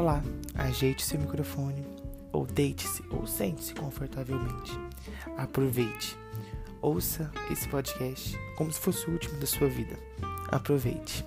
Olá, ajeite seu microfone, ou deite-se, ou sente-se confortavelmente. Aproveite. Ouça esse podcast como se fosse o último da sua vida. Aproveite.